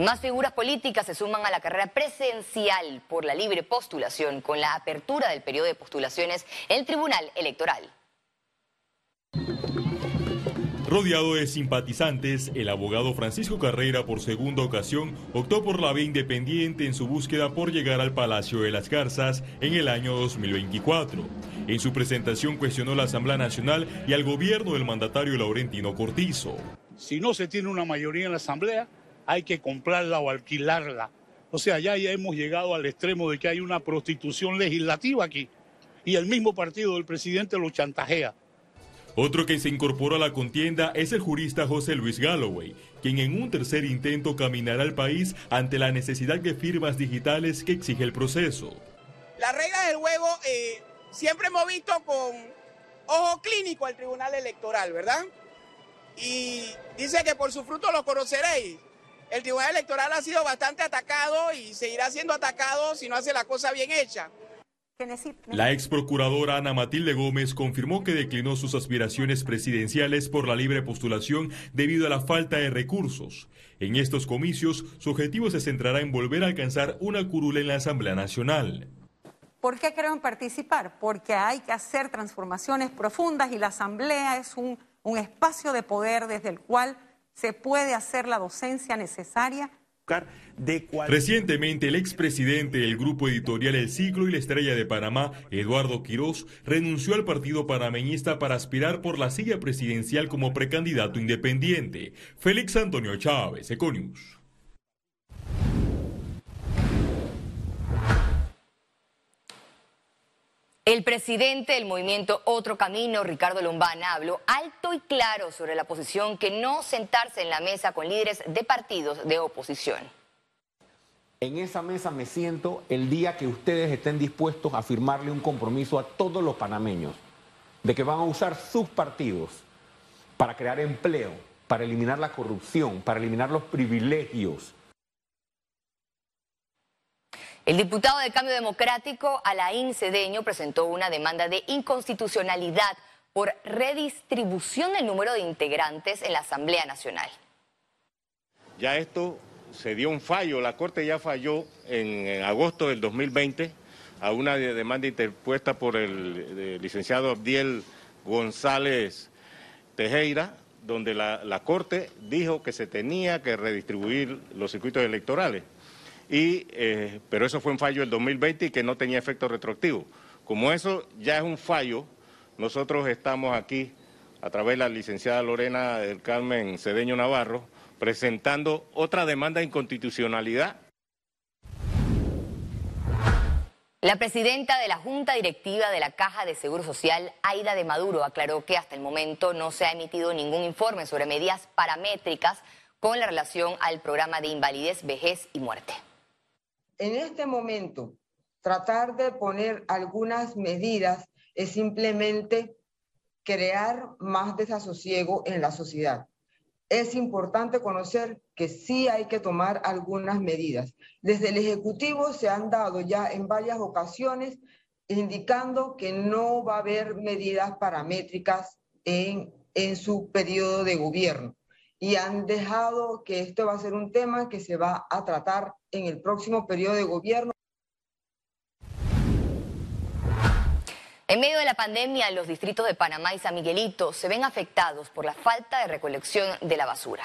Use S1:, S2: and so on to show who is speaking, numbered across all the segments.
S1: Más figuras políticas se suman a la carrera presidencial por la libre postulación con la apertura del periodo de postulaciones en el Tribunal Electoral.
S2: Rodeado de simpatizantes, el abogado Francisco Carrera por segunda ocasión optó por la vía independiente en su búsqueda por llegar al Palacio de las Garzas en el año 2024. En su presentación cuestionó la Asamblea Nacional y al gobierno del mandatario Laurentino Cortizo.
S3: Si no se tiene una mayoría en la Asamblea, hay que comprarla o alquilarla. O sea, ya, ya hemos llegado al extremo de que hay una prostitución legislativa aquí y el mismo partido del presidente lo chantajea.
S2: Otro que se incorporó a la contienda es el jurista José Luis Galloway, quien en un tercer intento caminará al país ante la necesidad de firmas digitales que exige el proceso.
S4: Las reglas del juego eh, siempre hemos visto con ojo clínico al Tribunal Electoral, ¿verdad? Y dice que por su fruto lo conoceréis. El Tribunal Electoral ha sido bastante atacado y seguirá siendo atacado si no hace la cosa bien hecha.
S2: La ex procuradora Ana Matilde Gómez confirmó que declinó sus aspiraciones presidenciales por la libre postulación debido a la falta de recursos. En estos comicios, su objetivo se centrará en volver a alcanzar una curula en la Asamblea Nacional.
S5: ¿Por qué creo participar? Porque hay que hacer transformaciones profundas y la Asamblea es un, un espacio de poder desde el cual se puede hacer la docencia necesaria.
S2: Recientemente, el expresidente del grupo editorial El Ciclo y la Estrella de Panamá, Eduardo Quirós, renunció al partido panameñista para aspirar por la silla presidencial como precandidato independiente. Félix Antonio Chávez, Econius.
S1: El presidente del movimiento Otro Camino, Ricardo Lombana, habló alto y claro sobre la posición que no sentarse en la mesa con líderes de partidos de oposición.
S6: En esa mesa me siento el día que ustedes estén dispuestos a firmarle un compromiso a todos los panameños de que van a usar sus partidos para crear empleo, para eliminar la corrupción, para eliminar los privilegios,
S1: el diputado de Cambio Democrático, Alain Cedeño, presentó una demanda de inconstitucionalidad por redistribución del número de integrantes en la Asamblea Nacional.
S7: Ya esto se dio un fallo, la Corte ya falló en, agosto del 2020 a una demanda interpuesta por el, licenciado Abdiel González Tejera, donde la Corte dijo que se tenía que redistribuir los circuitos electorales y, eh, pero eso fue un fallo del 2020 y que no tenía efecto retroactivo. Como eso ya es un fallo, nosotros estamos aquí, a través de la licenciada Lorena del Carmen Cedeño Navarro, presentando otra demanda de inconstitucionalidad.
S1: La presidenta de la Junta Directiva de la Caja de Seguro Social, Aida de Maduro, aclaró que hasta el momento no se ha emitido ningún informe sobre medidas paramétricas con la relación al programa de invalidez, vejez y muerte
S8: en este momento tratar de poner algunas medidas es simplemente crear más desasosiego en la sociedad. Es importante conocer que sí hay que tomar algunas medidas. Desde el Ejecutivo se han dado ya en varias ocasiones indicando que no va a haber medidas paramétricas en, su periodo de gobierno y han dejado que esto va a ser un tema que se va a tratar en el próximo periodo de gobierno.
S1: En medio de la pandemia, los distritos de Panamá y San Miguelito se ven afectados por la falta de recolección de la basura.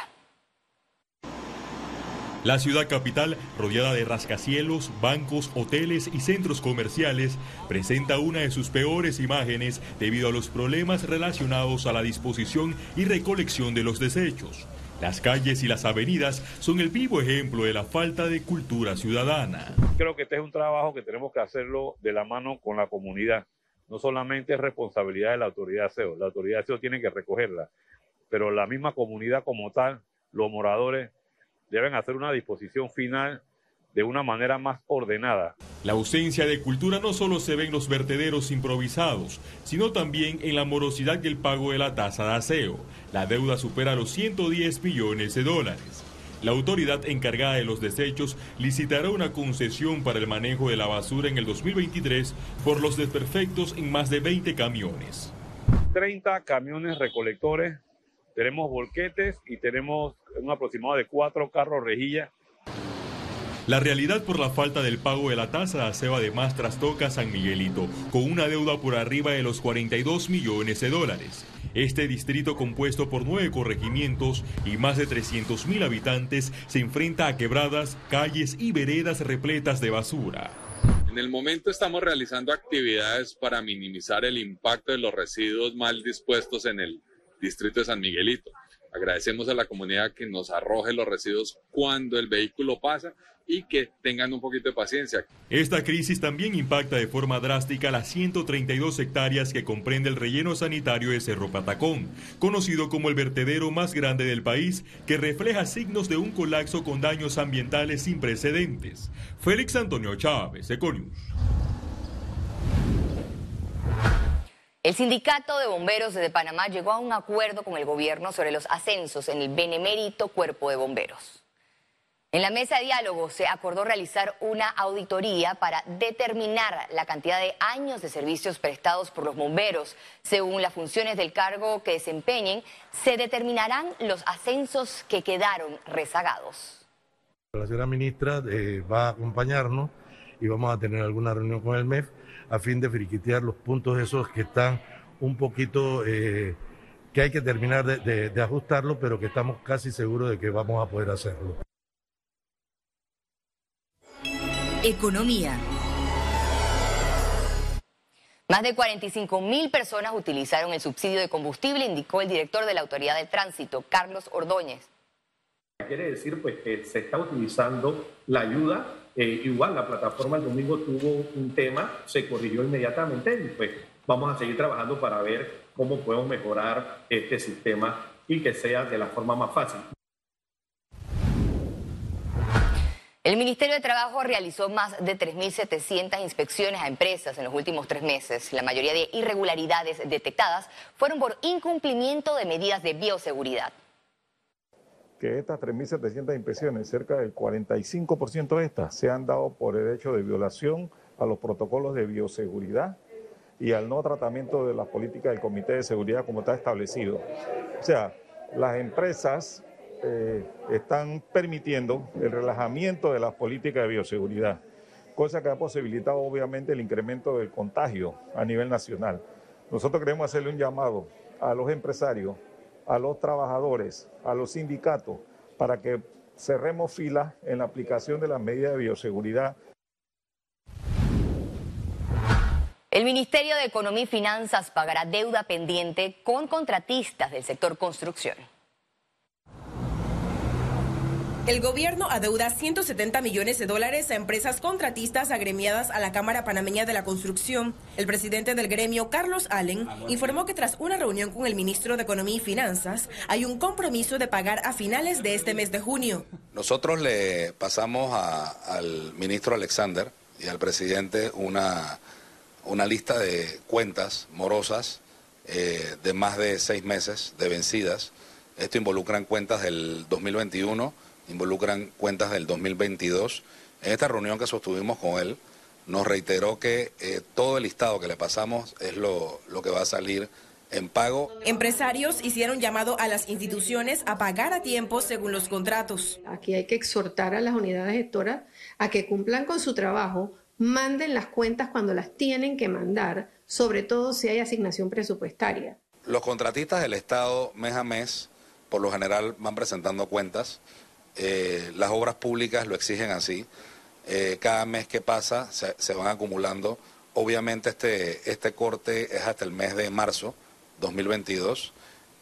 S2: La ciudad capital, rodeada de rascacielos, bancos, hoteles y centros comerciales, presenta una de sus peores imágenes debido a los problemas relacionados a la disposición y recolección de los desechos. Las calles y las avenidas son el vivo ejemplo de la falta de cultura ciudadana.
S9: Creo que este es un trabajo que tenemos que hacerlo de la mano con la comunidad. No solamente es responsabilidad de la autoridad de aseo, la autoridad de aseo tiene que recogerla, pero la misma comunidad como tal, los moradores, deben hacer una disposición final de una manera más ordenada.
S2: La ausencia de cultura no solo se ve en los vertederos improvisados, sino también en la morosidad y el pago de la tasa de aseo. La deuda supera los 110 millones de dólares. La autoridad encargada de los desechos licitará una concesión para el manejo de la basura en el 2023 por los desperfectos en más de 20 camiones.
S9: 30 camiones recolectores, tenemos volquetes y tenemos un aproximado de cuatro carros rejilla
S2: La realidad por la falta del pago de la tasa de aseo además trastoca a San Miguelito, con una deuda por arriba de los 42 millones de dólares. Este distrito compuesto por nueve corregimientos y más de 300 mil habitantes se enfrenta a quebradas, calles y veredas repletas de basura.
S10: En el momento estamos realizando actividades para minimizar el impacto de los residuos mal dispuestos en el distrito de San Miguelito. Agradecemos a la comunidad que nos arroje los residuos cuando el vehículo pasa y que tengan un poquito de paciencia.
S2: Esta crisis también impacta de forma drástica las 132 hectáreas que comprende el relleno sanitario de Cerro Patacón, conocido como el vertedero más grande del país, que refleja signos de un colapso con daños ambientales sin precedentes. Félix Antonio Chávez, Econius.
S1: El sindicato de bomberos de Panamá llegó a un acuerdo con el gobierno sobre los ascensos en el benemérito cuerpo de bomberos. En la mesa de diálogo se acordó realizar una auditoría para determinar la cantidad de años de servicios prestados por los bomberos. Según las funciones del cargo que desempeñen, se determinarán los ascensos que quedaron rezagados.
S11: La señora ministra eh, va a acompañarnos y vamos a tener alguna reunión con el MEF a fin de friquitear los puntos esos que están un poquito, eh, que hay que terminar de, de ajustarlo, pero que estamos casi seguros de que vamos a poder hacerlo.
S1: Economía. Más de 45 mil personas utilizaron el subsidio de combustible, indicó el director de la Autoridad de Tránsito, Carlos Ordóñez.
S12: Quiere decir pues que se está utilizando la ayuda eh, igual la plataforma el domingo tuvo un tema, se corrigió inmediatamente y pues vamos a seguir trabajando para ver cómo podemos mejorar este sistema y que sea de la forma más fácil.
S1: El Ministerio de Trabajo realizó más de 3.700 inspecciones a empresas en los últimos tres meses. La mayoría de irregularidades detectadas fueron por incumplimiento de medidas de bioseguridad
S13: que estas 3.700 inspecciones, cerca del 45% de estas, se han dado por el hecho de violación a los protocolos de bioseguridad y al no tratamiento de las políticas del Comité de Seguridad como está establecido. O sea, las empresas eh, están permitiendo el relajamiento de las políticas de bioseguridad, cosa que ha posibilitado obviamente el incremento del contagio a nivel nacional. Nosotros queremos hacerle un llamado a los empresarios a los trabajadores, a los sindicatos, para que cerremos filas en la aplicación de las medidas de bioseguridad.
S1: El Ministerio de Economía y Finanzas pagará deuda pendiente con contratistas del sector construcción.
S14: El gobierno adeuda 170 millones de dólares a empresas contratistas agremiadas a la Cámara Panameña de la Construcción. El presidente del gremio, Carlos Allen, informó que tras una reunión con el ministro de Economía y Finanzas, hay un compromiso de pagar a finales de este mes de junio.
S15: Nosotros le pasamos al ministro Alexander y al presidente una, una lista de cuentas morosas eh, de más de seis meses de vencidas. Esto involucra cuentas del 2021 involucran cuentas del 2022. En esta reunión que sostuvimos con él, nos reiteró que eh, todo el listado que le pasamos es lo, lo que va a salir en pago.
S14: Empresarios hicieron llamado a las instituciones a pagar a tiempo según los contratos.
S16: Aquí hay que exhortar a las unidades gestoras a que cumplan con su trabajo, manden las cuentas cuando las tienen que mandar, sobre todo si hay asignación presupuestaria.
S15: Los contratistas del Estado mes a mes, por lo general, van presentando cuentas. Eh, las obras públicas lo exigen así. Eh, cada mes que pasa se, van acumulando. Obviamente este, este corte es hasta el mes de marzo 2022.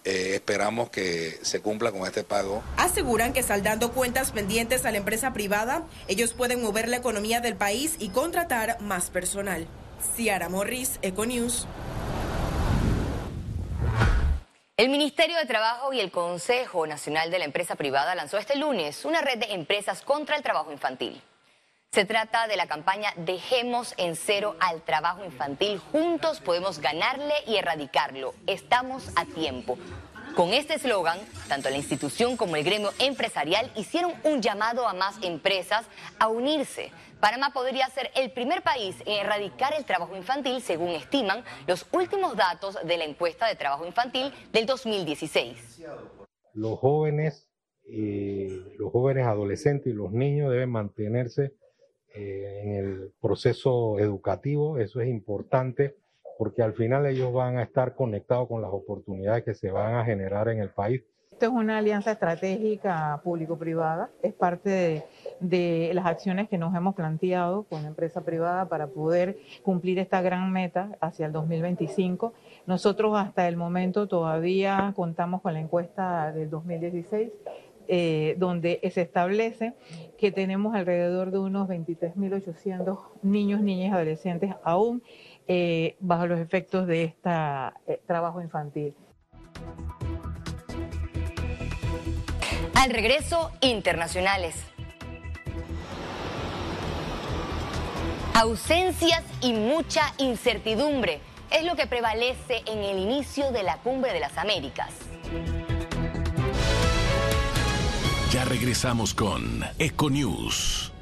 S15: Eh, esperamos que se cumpla con este pago.
S14: Aseguran que saldando cuentas pendientes a la empresa privada, ellos pueden mover la economía del país y contratar más personal. Ciara Morris, Econews.
S1: El Ministerio de Trabajo y el Consejo Nacional de la Empresa Privada lanzó este lunes una red de empresas contra el trabajo infantil. Se trata de la campaña Dejemos en cero al trabajo infantil. Juntos podemos ganarle y erradicarlo. Estamos a tiempo. Con este eslogan, tanto la institución como el gremio empresarial hicieron un llamado a más empresas a unirse. Panamá podría ser el primer país en erradicar el trabajo infantil, según estiman los últimos datos de la encuesta de trabajo infantil del 2016.
S17: Los jóvenes los jóvenes adolescentes y los niños deben mantenerse eh, en el proceso educativo, eso es importante porque al final ellos van a estar conectados con las oportunidades que se van a generar en el país.
S18: Esto es una alianza estratégica público-privada, es parte de, de, las acciones que nos hemos planteado con la empresa privada para poder cumplir esta gran meta hacia el 2025. Nosotros hasta el momento todavía contamos con la encuesta del 2016 eh, donde se establece que tenemos alrededor de unos 23.800 niños, niñas y adolescentes aún eh, bajo los efectos de este trabajo infantil.
S1: Al regreso, internacionales. Ausencias y mucha incertidumbre es lo que prevalece en el inicio de la Cumbre de las Américas.
S19: Ya regresamos con Econews.